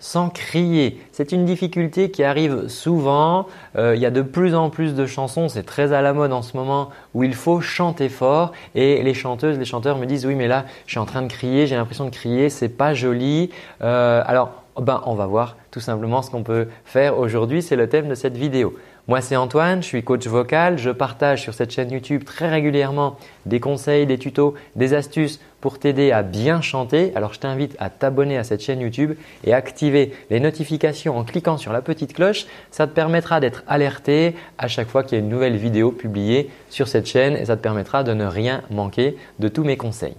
sans crier. C'est une difficulté qui arrive souvent. Euh, il y a de plus en plus de chansons, c'est très à la mode en ce moment, où il faut chanter fort. Et les chanteuses, les chanteurs me disent oui, mais là, je suis en train de crier, j'ai l'impression de crier, c'est pas joli. Euh, alors, ben, on va voir tout simplement ce qu'on peut faire aujourd'hui. C'est le thème de cette vidéo. Moi, c'est Antoine, je suis coach vocal. Je partage sur cette chaîne YouTube très régulièrement des conseils, des tutos, des astuces pour t'aider à bien chanter. Alors, je t'invite à t'abonner à cette chaîne YouTube et activer les notifications en cliquant sur la petite cloche. Ça te permettra d'être alerté à chaque fois qu'il y a une nouvelle vidéo publiée sur cette chaîne et ça te permettra de ne rien manquer de tous mes conseils.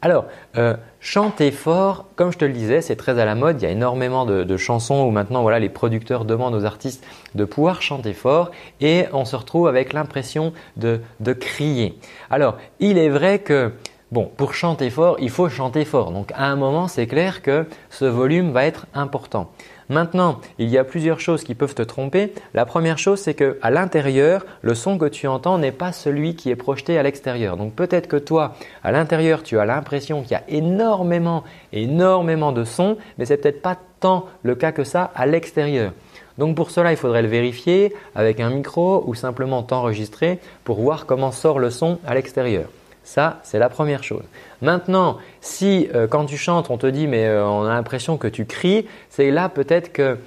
Alors, euh, chanter fort, comme je te le disais, c'est très à la mode. Il y a énormément de, chansons où maintenant voilà, les producteurs demandent aux artistes de pouvoir chanter fort et on se retrouve avec l'impression de, de crier. Alors, il est vrai que Bon, pour chanter fort, il faut chanter fort. Donc à un moment, c'est clair que ce volume va être important. Maintenant, il y a plusieurs choses qui peuvent te tromper. La première chose, c'est que à l'intérieur, le son que tu entends n'est pas celui qui est projeté à l'extérieur. Donc peut-être que toi, à l'intérieur, tu as l'impression qu'il y a énormément, énormément de sons, mais c'est peut-être pas tant le cas que ça à l'extérieur. Donc pour cela, il faudrait le vérifier avec un micro ou simplement t'enregistrer pour voir comment sort le son à l'extérieur. Ça, c'est la première chose. Maintenant, si euh, quand tu chantes, on te dit mais euh, on a l'impression que tu cries, c'est là peut-être que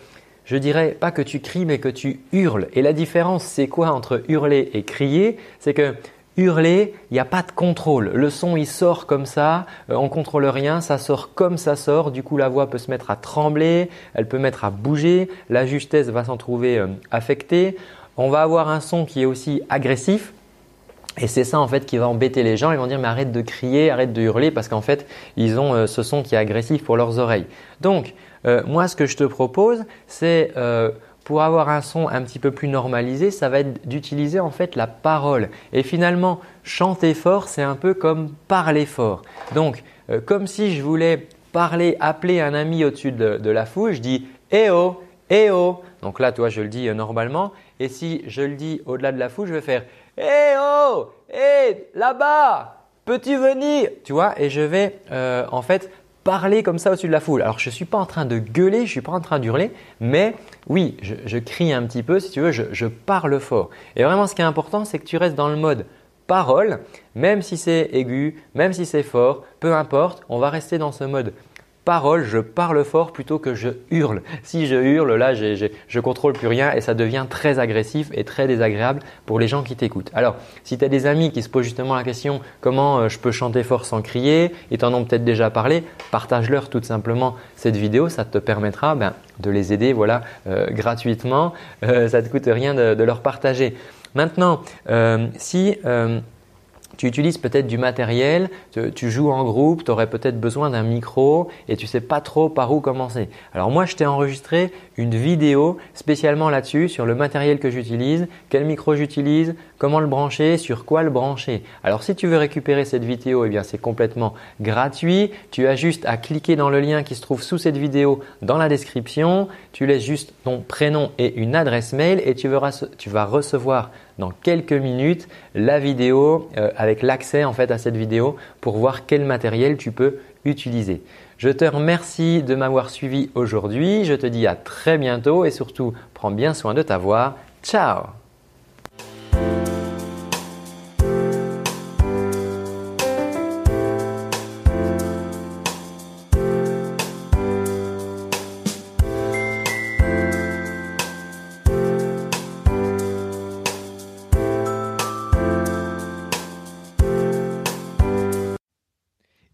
je dirais pas que tu cries mais que tu hurles. Et la différence, c'est quoi entre hurler et crier? C'est que hurler, il n'y a pas de contrôle. Le son, il sort comme ça, euh, on contrôle rien, ça sort comme ça sort. Du coup, la voix peut se mettre à trembler, elle peut mettre à bouger, la justesse va s'en trouver affectée. On va avoir un son qui est aussi agressif. Et c'est ça en fait qui va embêter les gens. Ils vont dire mais arrête de crier, arrête de hurler parce qu'en fait ils ont euh, ce son qui est agressif pour leurs oreilles. Donc euh, moi ce que je te propose c'est euh, pour avoir un son un petit peu plus normalisé, ça va être d'utiliser en fait la parole. Et finalement chanter fort c'est un peu comme parler fort. Donc comme si je voulais parler, appeler un ami au-dessus de, la foule, je dis eh oh, eh oh. Donc là toi je le dis normalement. Et si je le dis au-delà de la foule, je vais faire Hé oh Hé Là-bas Peux-tu venir? Tu vois, et je vais euh, en fait parler comme ça au-dessus de la foule. Alors je ne suis pas en train de gueuler, je ne suis pas en train d'hurler, mais oui, je, crie un petit peu, si tu veux, je parle fort. Et vraiment ce qui est important, c'est que tu restes dans le mode parole, même si c'est aigu, même si c'est fort, peu importe, on va rester dans ce mode parole, je parle fort plutôt que je hurle. Si je hurle, là, je contrôle plus rien et ça devient très agressif et très désagréable pour les gens qui t'écoutent. Alors, si tu as des amis qui se posent justement la question comment euh, je peux chanter fort sans crier, ils t'en ont peut-être déjà parlé, partage-leur tout simplement cette vidéo, ça te permettra ben, de les aider voilà, euh, gratuitement. Euh, ça ne te coûte rien de, leur partager. Maintenant, si tu utilises peut-être du matériel, tu, joues en groupe, tu aurais peut-être besoin d'un micro et tu sais pas trop par où commencer. Alors moi, je t'ai enregistré une vidéo spécialement là-dessus sur le matériel que j'utilise, quel micro j'utilise, comment le brancher, sur quoi le brancher. Alors si tu veux récupérer cette vidéo, eh bien c'est complètement gratuit. Tu as juste à cliquer dans le lien qui se trouve sous cette vidéo dans la description. Tu laisses juste ton prénom et une adresse mail et tu, tu vas recevoir dans quelques minutes la vidéo euh, avec l'accès en fait à cette vidéo pour voir quel matériel tu peux utiliser. Je te remercie de m'avoir suivi aujourd'hui. Je te dis à très bientôt et surtout prends bien soin de ta voix. Ciao